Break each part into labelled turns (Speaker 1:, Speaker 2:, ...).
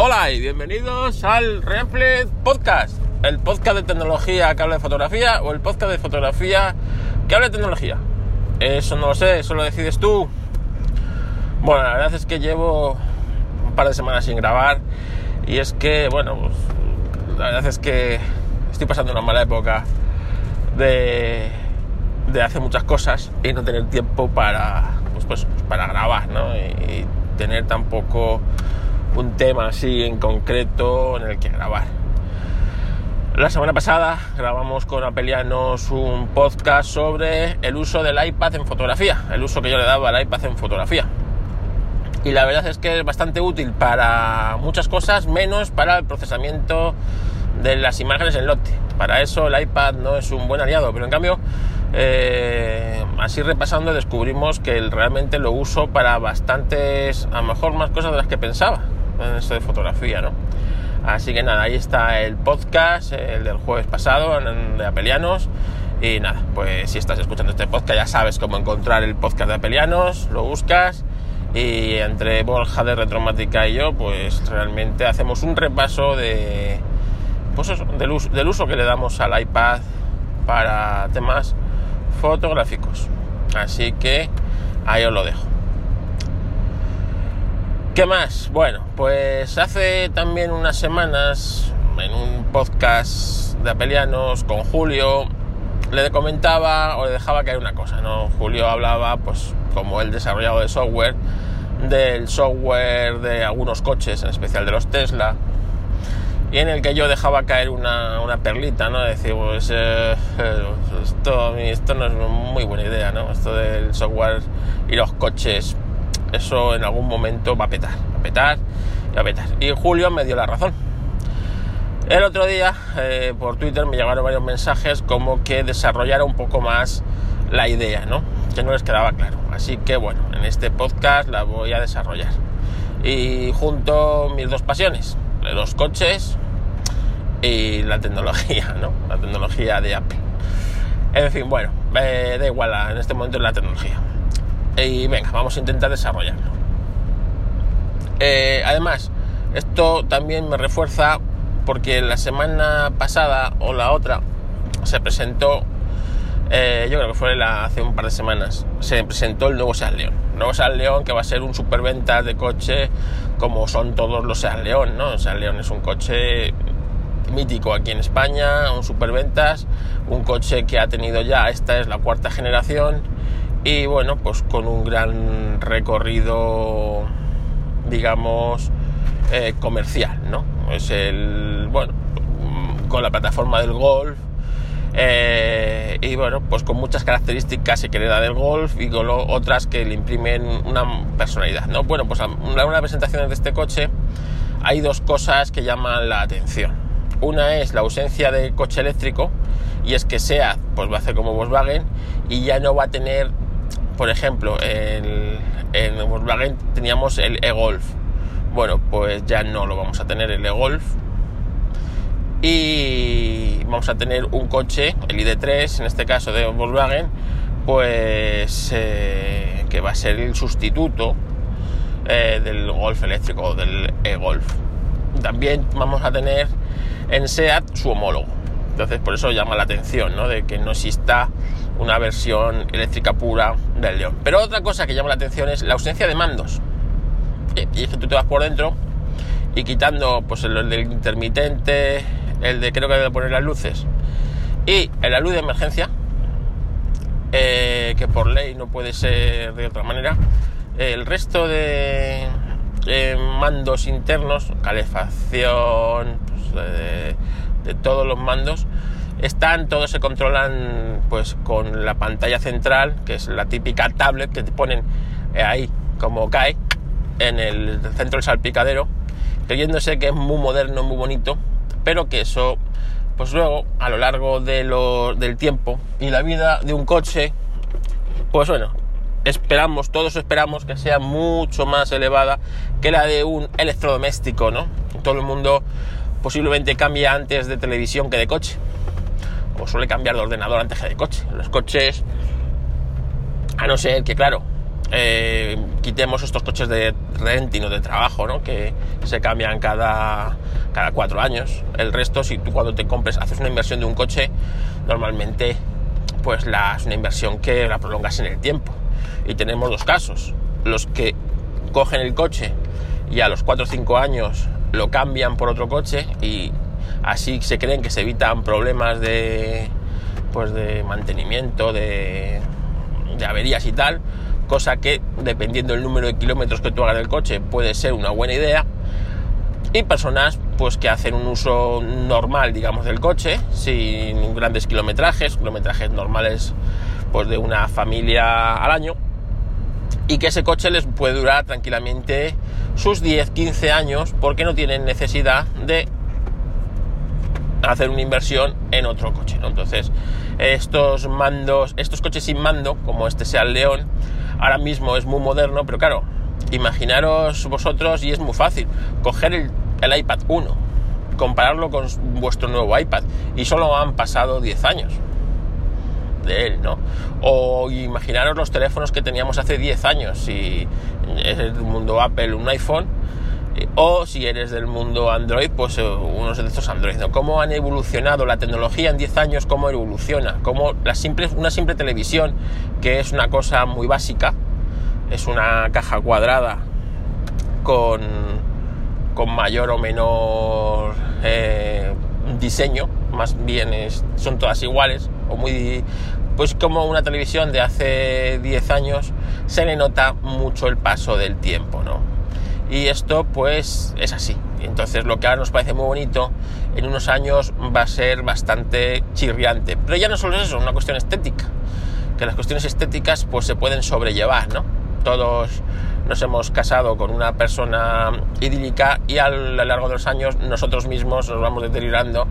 Speaker 1: Hola y bienvenidos al Reflex Podcast, el podcast de tecnología que habla de fotografía o el podcast de fotografía que habla de tecnología. Eso no lo sé, eso lo decides tú. Bueno, la verdad es que llevo un par de semanas sin grabar y es que, bueno, pues, la verdad es que estoy pasando una mala época de, de hacer muchas cosas y no tener tiempo para, pues, pues, para grabar, ¿no? Y, y tener tampoco un tema así en concreto en el que grabar. La semana pasada grabamos con Apelianos un podcast sobre el uso del iPad en fotografía, el uso que yo le daba al iPad en fotografía. Y la verdad es que es bastante útil para muchas cosas, menos para el procesamiento de las imágenes en lote. Para eso el iPad no es un buen aliado, pero en cambio, eh, así repasando, descubrimos que realmente lo uso para bastantes, a lo mejor más cosas de las que pensaba en esto de fotografía, ¿no? Así que nada, ahí está el podcast, el del jueves pasado, de Apelianos. Y nada, pues si estás escuchando este podcast ya sabes cómo encontrar el podcast de Apelianos, lo buscas y entre Borja de Retromática y yo, pues realmente hacemos un repaso de, pues del, uso, del uso que le damos al iPad para temas fotográficos. Así que ahí os lo dejo. ¿Qué más? Bueno, pues hace también unas semanas en un podcast de Apelianos con Julio le comentaba o le dejaba caer una cosa, ¿no? Julio hablaba, pues como el desarrollado de software, del software de algunos coches, en especial de los Tesla, y en el que yo dejaba caer una, una perlita, ¿no? Decir, pues eh, esto, esto no es muy buena idea, ¿no? Esto del software y los coches eso en algún momento va a petar, va a petar y va a petar. Y Julio me dio la razón. El otro día eh, por Twitter me llegaron varios mensajes como que desarrollara un poco más la idea, ¿no? Que no les quedaba claro. Así que bueno, en este podcast la voy a desarrollar. Y junto mis dos pasiones, los coches y la tecnología, ¿no? La tecnología de Apple. En fin, bueno, eh, da igual en este momento la tecnología y venga, vamos a intentar desarrollarlo. Eh, además, esto también me refuerza porque la semana pasada o la otra se presentó, eh, yo creo que fue hace un par de semanas, se presentó el nuevo Seat León. Nuevo Seat León que va a ser un superventa de coche como son todos los Seat León, ¿no? Seat León es un coche mítico aquí en España, un superventas, un coche que ha tenido ya, esta es la cuarta generación, y bueno, pues con un gran recorrido, digamos, eh, comercial, ¿no? Es el, bueno, con la plataforma del Golf eh, y bueno, pues con muchas características que le da del Golf y con otras que le imprimen una personalidad, ¿no? Bueno, pues en una de las presentaciones de este coche hay dos cosas que llaman la atención. Una es la ausencia de coche eléctrico y es que sea, pues va a hacer como Volkswagen y ya no va a tener por ejemplo, en, en Volkswagen teníamos el e-Golf. Bueno, pues ya no lo vamos a tener el e-Golf. Y vamos a tener un coche, el ID3, en este caso de Volkswagen, pues eh, que va a ser el sustituto eh, del Golf eléctrico, del e-Golf. También vamos a tener en SEAT su homólogo. Entonces, por eso llama la atención, ¿no? De que no exista una versión eléctrica pura del León. Pero otra cosa que llama la atención es la ausencia de mandos. Y es que tú te vas por dentro y quitando pues el, del intermitente, el de creo que debe poner las luces y la luz de emergencia, eh, que por ley no puede ser de otra manera, el resto de mandos internos, calefacción, pues, de todos los mandos, están, todos se controlan pues con la pantalla central, que es la típica tablet que te ponen eh, ahí como cae en el centro del salpicadero, creyéndose que es muy moderno, muy bonito, pero que eso pues luego a lo largo de lo, del tiempo y la vida de un coche, pues bueno, esperamos, todos esperamos que sea mucho más elevada que la de un electrodoméstico, ¿no? Todo el mundo posiblemente cambia antes de televisión que de coche o suele cambiar de ordenador antes que de coche. Los coches, a no ser que, claro, eh, quitemos estos coches de renting o de trabajo, ¿no? Que se cambian cada, cada cuatro años. El resto, si tú cuando te compres, haces una inversión de un coche, normalmente pues la, es una inversión que la prolongas en el tiempo. Y tenemos dos casos. Los que cogen el coche y a los 4 o 5 años lo cambian por otro coche y así se creen que se evitan problemas de pues de mantenimiento, de, averías y tal, cosa que dependiendo del número de kilómetros que tú hagas del coche puede ser una buena idea. Y personas pues que hacen un uso normal, digamos, del coche, sin grandes kilometrajes, kilometrajes normales pues de una familia al año y que ese coche les puede durar tranquilamente sus 10, 15 años porque no tienen necesidad de hacer una inversión en otro coche. Entonces, estos mandos, estos coches sin mando, como este sea el León, ahora mismo es muy moderno, pero claro, imaginaros vosotros y es muy fácil coger el, el iPad 1, compararlo con vuestro nuevo iPad y solo han pasado 10 años de él, ¿no? O imaginaros los teléfonos que teníamos hace 10 años, si es del mundo Apple un iPhone, o si eres del mundo Android, pues eh, unos de estos Android, ¿no? Cómo han evolucionado la tecnología en 10 años, cómo evoluciona, cómo la simple, una simple televisión, que es una cosa muy básica, es una caja cuadrada con, con mayor o menor eh, diseño, más bien son todas iguales, o muy, pues como una televisión de hace 10 años, se le nota mucho el paso del tiempo, ¿no? Y esto pues es así. Entonces lo que ahora nos parece muy bonito, en unos años va a ser bastante chirriante. Pero ya no solo es eso, es una cuestión estética. Que las cuestiones estéticas pues se pueden sobrellevar, ¿no? Todos nos hemos casado con una persona idílica y a lo largo de los años nosotros mismos nos vamos deteriorando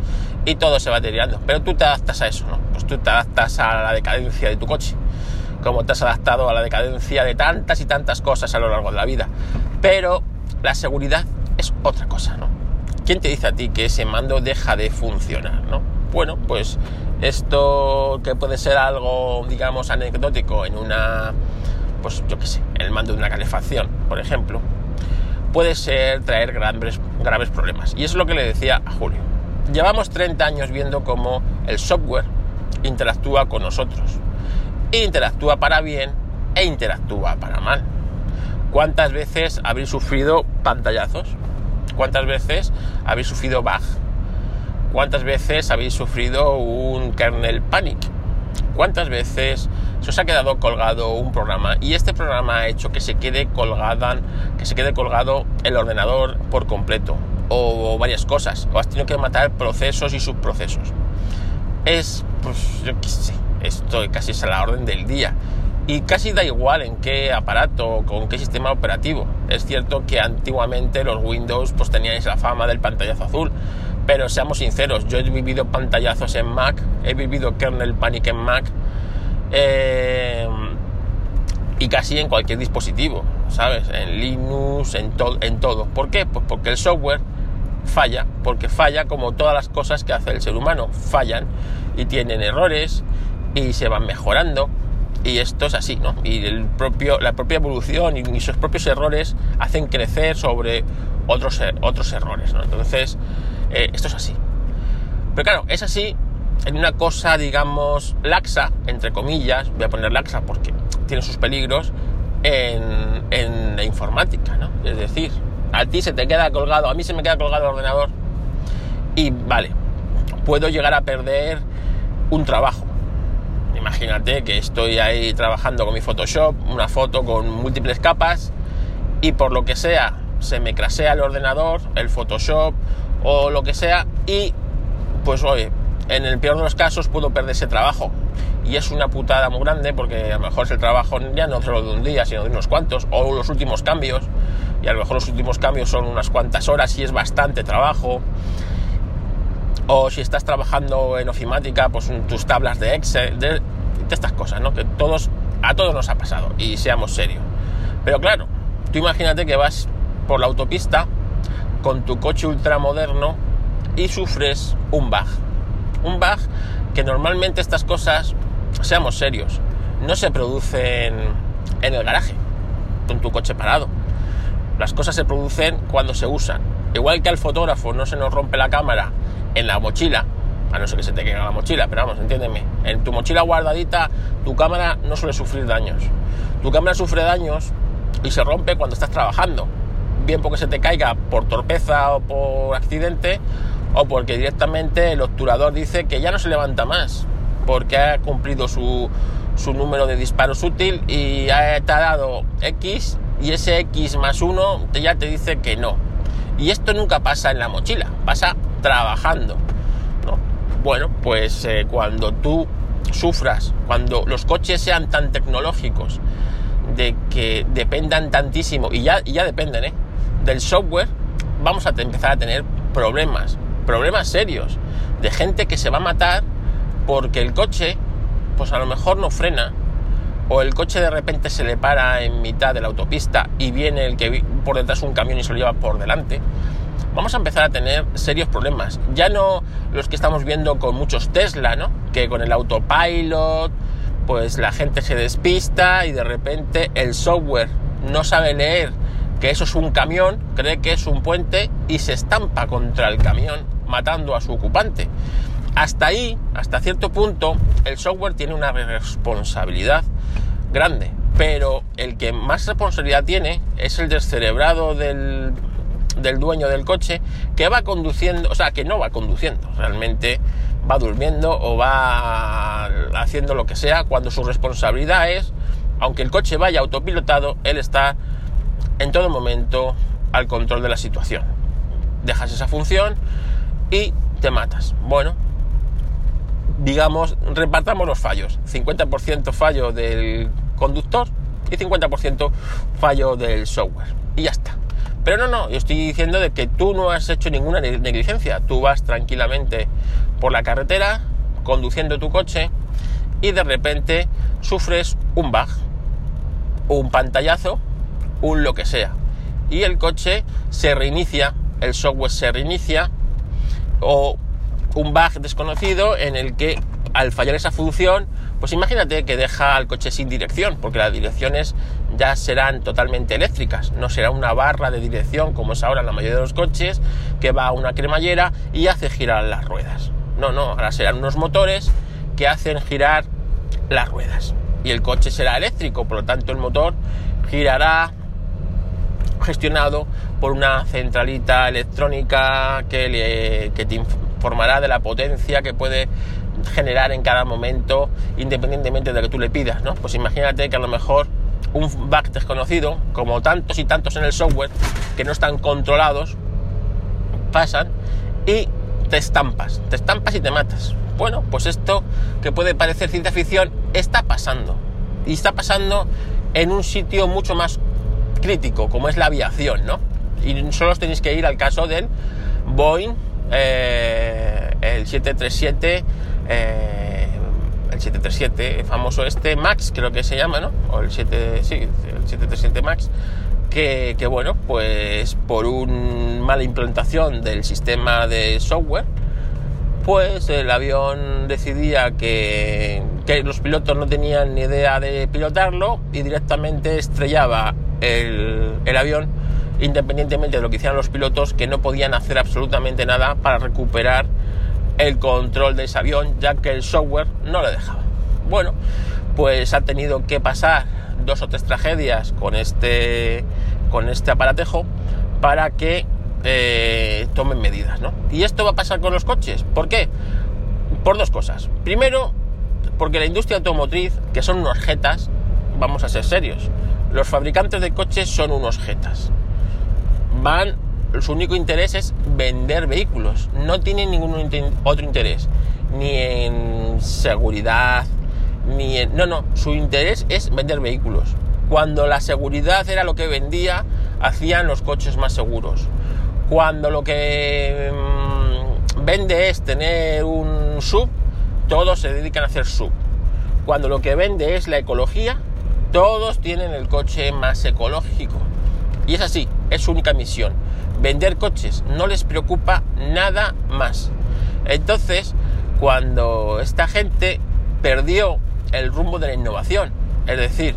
Speaker 1: y todo se va deteriorando. Pero tú te adaptas a eso, ¿no? Pues tú te adaptas a la decadencia de tu coche, como te has adaptado a la decadencia de tantas y tantas cosas a lo largo de la vida. Pero la seguridad es otra cosa, ¿no? ¿Quién te dice a ti que ese mando deja de funcionar, ¿no? Bueno, pues esto que puede ser algo, digamos, anecdótico en una pues yo qué sé, el mando de una calefacción, por ejemplo, puede ser traer graves, graves problemas. Y eso es lo que le decía a Julio. Llevamos 30 años viendo cómo el software interactúa con nosotros. Interactúa para bien e interactúa para mal. ¿Cuántas veces habéis sufrido pantallazos? ¿Cuántas veces habéis sufrido bug? ¿Cuántas veces habéis sufrido un kernel panic? ¿Cuántas veces se os ha quedado colgado un programa y este programa ha hecho que se quede colgada, que se quede colgado el ordenador por completo o, varias cosas o has tenido que matar procesos y subprocesos? Es, pues yo qué sé, esto casi es a la orden del día y casi da igual en qué aparato, con qué sistema operativo. Es cierto que antiguamente los Windows pues tenían esa fama del pantallazo azul, pero seamos sinceros, yo he vivido pantallazos en Mac, he vivido kernel panic en Mac eh, y casi en cualquier dispositivo, ¿sabes? En Linux, en, en todo. ¿Por qué? Pues porque el software falla, porque falla como todas las cosas que hace el ser humano, fallan y tienen errores y se van mejorando y esto es así, ¿no? Y el propio, la propia evolución y, sus propios errores hacen crecer sobre otros, otros errores, ¿no? Entonces, eh, esto es así. Pero claro, es así en una cosa, digamos, laxa, entre comillas, voy a poner laxa porque tiene sus peligros, en, en la informática, ¿no? Es decir, a ti se te queda colgado, a mí se me queda colgado el ordenador y vale, puedo llegar a perder un trabajo. Imagínate que estoy ahí trabajando con mi Photoshop, una foto con múltiples capas y por lo que sea se me crasea el ordenador, el Photoshop o lo que sea y pues oye, en el peor de los casos puedo perder ese trabajo. Y es una putada muy grande porque a lo mejor es el trabajo ya no solo de un día sino de unos cuantos o los últimos cambios y a lo mejor los últimos cambios son unas cuantas horas y es bastante trabajo. O si estás trabajando en ofimática pues tus tablas de Excel de, estas cosas ¿no? que todos a todos nos ha pasado y seamos serios pero claro tú imagínate que vas por la autopista con tu coche ultramoderno y sufres un bug. Un bug que normalmente estas cosas, seamos serios, no se producen en el garaje. con tu coche parado. Las cosas se producen cuando se usan. Igual que al fotógrafo no se nos rompe la cámara en la mochila, a no ser que se te caiga la mochila, pero vamos, entiéndeme. En tu mochila guardadita, tu cámara no suele sufrir daños. Tu cámara sufre daños y se rompe cuando estás trabajando. Bien porque se te caiga por torpeza o por accidente, o porque directamente el obturador dice que ya no se levanta más, porque ha cumplido su, su número de disparos útil y ha, te ha dado X y ese X más 1 ya te dice que no. Y esto nunca pasa en la mochila, pasa trabajando. Bueno, pues eh, cuando tú sufras, cuando los coches sean tan tecnológicos, de que dependan tantísimo, y ya, y ya dependen, ¿eh? del software, vamos a empezar a tener problemas, problemas serios, de gente que se va a matar porque el coche, pues a lo mejor no frena, o el coche de repente se le para en mitad de la autopista y viene el que por detrás un camión y se lo lleva por delante, vamos a empezar a tener serios problemas. Ya no los que estamos viendo con muchos Tesla, ¿no? Que con el autopilot, pues la gente se despista y de repente el software no sabe leer que eso es un camión, cree que es un puente y se estampa contra el camión, matando a su ocupante. Hasta ahí, hasta cierto punto, el software tiene una responsabilidad grande, pero el que más responsabilidad tiene es el descerebrado del del dueño del coche que va conduciendo, o sea, que no va conduciendo, realmente va durmiendo o va haciendo lo que sea cuando su responsabilidad es, aunque el coche vaya autopilotado, él está en todo momento al control de la situación. Dejas esa función y te matas. Bueno, digamos, repartamos los fallos. 50% fallo del conductor y 50% fallo del software. Y ya está. Pero no, no, yo estoy diciendo de que tú no has hecho ninguna negligencia. Tú vas tranquilamente por la carretera, conduciendo tu coche, y de repente sufres un bug, un pantallazo, un lo que sea. Y el coche se reinicia, el software se reinicia, o un bug desconocido en el que al fallar esa función, pues imagínate que deja al coche sin dirección, porque las direcciones ya serán totalmente eléctricas, no será una barra de dirección como es ahora en la mayoría de los coches, que va a una cremallera y hace girar las ruedas. No, no, ahora serán unos motores que hacen girar las ruedas. Y el coche será eléctrico, por lo tanto el motor girará gestionado por una centralita electrónica que, te informará de la potencia que puede generar en cada momento independientemente de lo que tú le pidas, ¿no? Pues imagínate que a lo mejor un bug desconocido, como tantos y tantos en el software que no están controlados, pasan y te estampas, te estampas y te matas. Bueno, pues esto que puede parecer ciencia ficción está pasando. Y está pasando en un sitio mucho más crítico, como es la aviación, ¿no? Y solo os tenéis que ir al caso del Boeing, eh, el 737, eh, el 737 famoso este Max, creo que se llama, ¿no? O el 7, sí, el 737 Max, que, que bueno, pues por una mala implantación del sistema de software, pues el avión decidía que, que, los pilotos no tenían ni idea de pilotarlo y directamente estrellaba el, el, avión independientemente de lo que hicieran los pilotos que no podían hacer absolutamente nada para recuperar el control de ese avión, ya que el software no le dejaba. Bueno, pues ha tenido que pasar dos o tres tragedias con este, con este aparatejo para que eh, tomen medidas, ¿no? Y esto va a pasar con los coches. ¿Por qué? Por dos cosas. Primero, porque la industria automotriz, que son unos jetas, vamos a ser serios, los fabricantes de coches son unos jetas. Van su único interés es vender vehículos, no tienen ningún otro interés, ni en seguridad, ni en... No, no, su interés es vender vehículos. Cuando la seguridad era lo que vendía, hacían los coches más seguros. Cuando lo que mmm, vende es tener un sub, todos se dedican a hacer sub. Cuando lo que vende es la ecología, todos tienen el coche más ecológico. Y es así, es su única misión vender coches, no les preocupa nada más. Entonces, cuando esta gente perdió el rumbo de la innovación, es decir,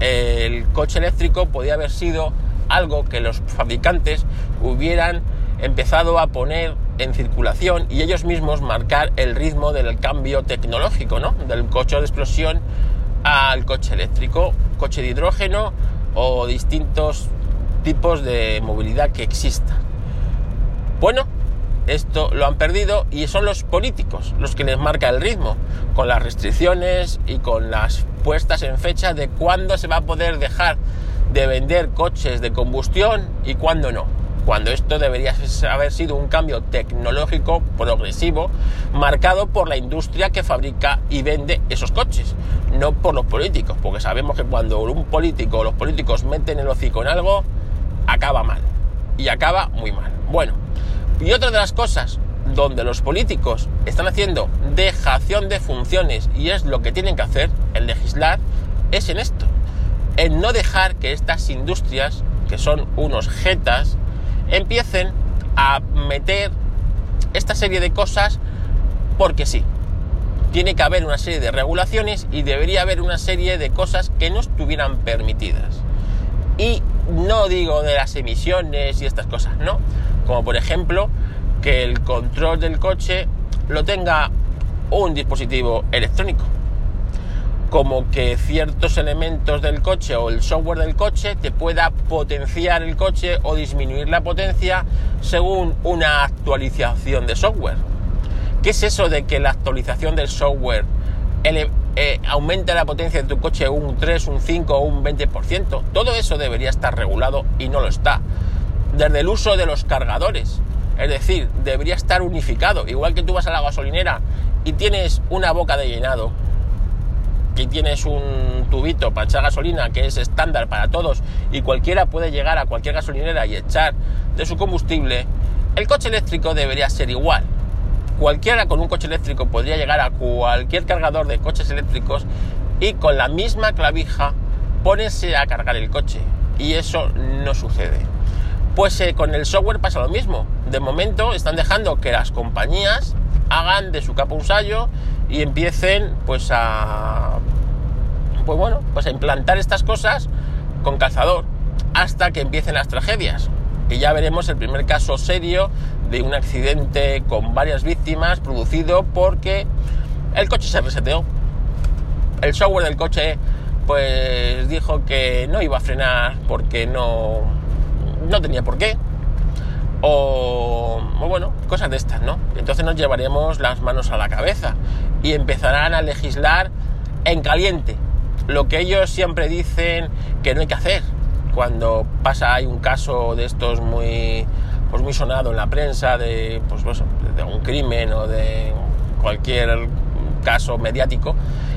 Speaker 1: el coche eléctrico podía haber sido algo que los fabricantes hubieran empezado a poner en circulación y ellos mismos marcar el ritmo del cambio tecnológico, ¿no? Del coche de explosión al coche eléctrico, coche de hidrógeno o distintos tipos de movilidad que existan. Bueno, esto lo han perdido y son los políticos los que les marca el ritmo, con las restricciones y con las puestas en fecha de cuándo se va a poder dejar de vender coches de combustión y cuándo no. Cuando esto debería haber sido un cambio tecnológico progresivo marcado por la industria que fabrica y vende esos coches, no por los políticos, porque sabemos que cuando un político o los políticos meten el hocico en algo, acaba mal. Y acaba muy mal. Bueno, y otra de las cosas donde los políticos están haciendo dejación de funciones y es lo que tienen que hacer, el legislar, es en esto. En no dejar que estas industrias, que son unos jetas, empiecen a meter esta serie de cosas porque sí. Tiene que haber una serie de regulaciones y debería haber una serie de cosas que no estuvieran permitidas. Y no digo de las emisiones y estas cosas, no. Como por ejemplo que el control del coche lo tenga un dispositivo electrónico. Como que ciertos elementos del coche o el software del coche te pueda potenciar el coche o disminuir la potencia según una actualización de software. ¿Qué es eso de que la actualización del software eh, aumenta la potencia de tu coche un 3, un 5 o un 20%? Todo eso debería estar regulado y no lo está. Desde el uso de los cargadores. Es decir, debería estar unificado. Igual que tú vas a la gasolinera y tienes una boca de llenado y tienes un tubito para echar gasolina que es estándar para todos y cualquiera puede llegar a cualquier gasolinera y echar de su combustible, el coche eléctrico debería ser igual. Cualquiera con un coche eléctrico podría llegar a cualquier cargador de coches eléctricos y con la misma clavija ponerse a cargar el coche. Y eso no sucede. Pues eh, con el software pasa lo mismo. De momento están dejando que las compañías hagan de su capa un sallo y empiecen pues a pues bueno, pues a implantar estas cosas con calzador hasta que empiecen las tragedias. Y ya veremos el primer caso serio de un accidente con varias víctimas producido porque el coche se reseteó. El software del coche pues dijo que no iba a frenar porque no no tenía por qué. O, bueno, cosas de estas, ¿no? Entonces nos llevaremos las manos a la cabeza y empezarán a legislar en caliente. Lo que ellos siempre dicen que no hay que hacer. Cuando pasa, hay un caso de estos muy, pues muy sonado en la prensa de, pues, de un crimen o de cualquier caso mediático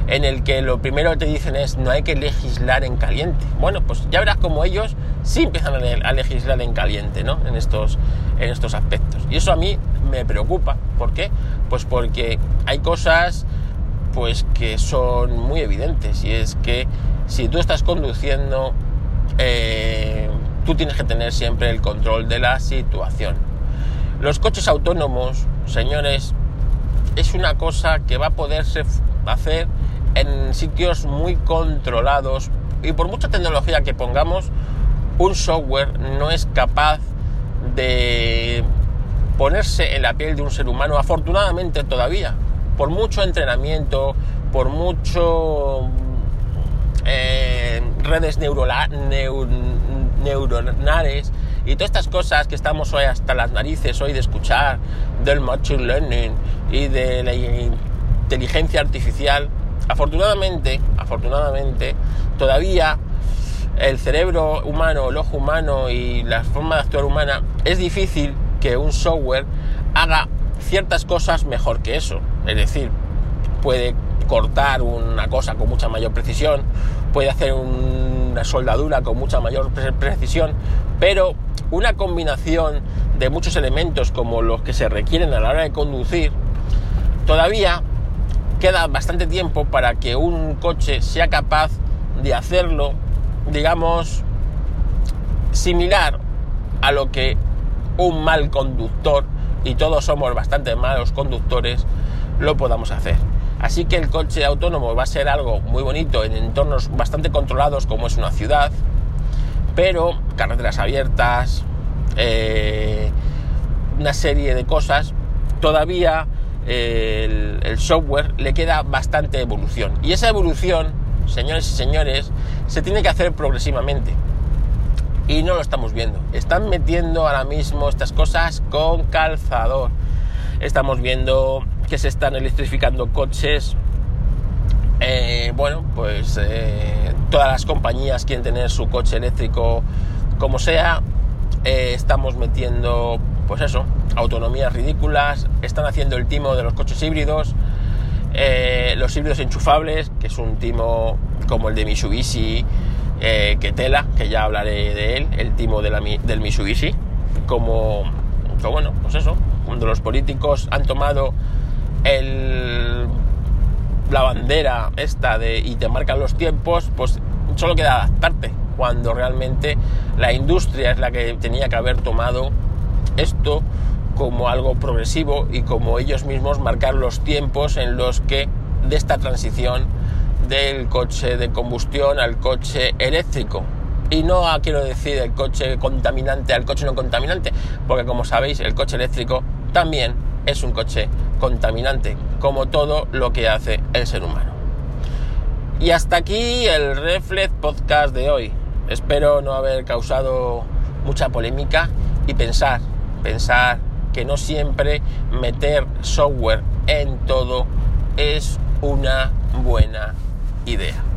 Speaker 1: en el que lo primero que te dicen es no hay que legislar en caliente. Bueno, pues ya verás como ellos sí empiezan a legislar en caliente, ¿no? En estos, en estos aspectos. Y eso a mí me preocupa. ¿Por qué? Pues porque hay cosas pues que son muy evidentes y es que si tú estás conduciendo eh, tú tienes que tener siempre el control de la situación. Los coches autónomos, señores, es una cosa que va a poderse hacer en sitios muy controlados y por mucha tecnología que pongamos, un software no es capaz de ponerse en la piel de un ser humano, afortunadamente todavía, por mucho entrenamiento, por mucho eh, redes neuronales y todas estas cosas que estamos hoy hasta las narices hoy de escuchar del machine learning y de la inteligencia artificial, afortunadamente, afortunadamente, todavía el cerebro humano, el ojo humano y la forma de actuar humana, es difícil que un software haga ciertas cosas mejor que eso. Es decir, puede cortar una cosa con mucha mayor precisión, puede hacer una soldadura con mucha mayor precisión, pero una combinación de muchos elementos como los que se requieren a la hora de conducir, todavía queda bastante tiempo para que un coche sea capaz de hacerlo, digamos, similar a lo que un mal conductor, y todos somos bastante malos conductores, lo podamos hacer. Así que el coche autónomo va a ser algo muy bonito en entornos bastante controlados como es una ciudad, pero carreteras abiertas, eh, una serie de cosas, todavía eh, el, el software le queda bastante evolución. Y esa evolución, señores y señores, se tiene que hacer progresivamente. Y no lo estamos viendo. Están metiendo ahora mismo estas cosas con calzador. Estamos viendo que se están electrificando coches. Eh, bueno, pues eh, todas las compañías quieren tener su coche eléctrico como sea. Eh, estamos metiendo, pues eso, autonomías ridículas. Están haciendo el timo de los coches híbridos. los híbridos enchufables, que es un timo como el de Mitsubishi, que tela, que ya hablaré de él, el timo del Mitsubishi. Como, como, bueno, pues eso, cuando los políticos han tomado el, la bandera esta de y te marcan los tiempos, pues solo queda adaptarte, cuando realmente la industria es la que tenía que haber tomado esto como algo progresivo y como ellos mismos marcar los tiempos en los que de esta transición del coche de combustión al coche eléctrico. Y no quiero decir el coche contaminante al coche no contaminante, porque como sabéis el coche eléctrico también es un coche contaminante, como todo lo que hace el ser humano. Y hasta aquí el Reflex Podcast de hoy. Espero no haber causado mucha polémica y pensar, pensar que no siempre meter software en todo es una buena idea.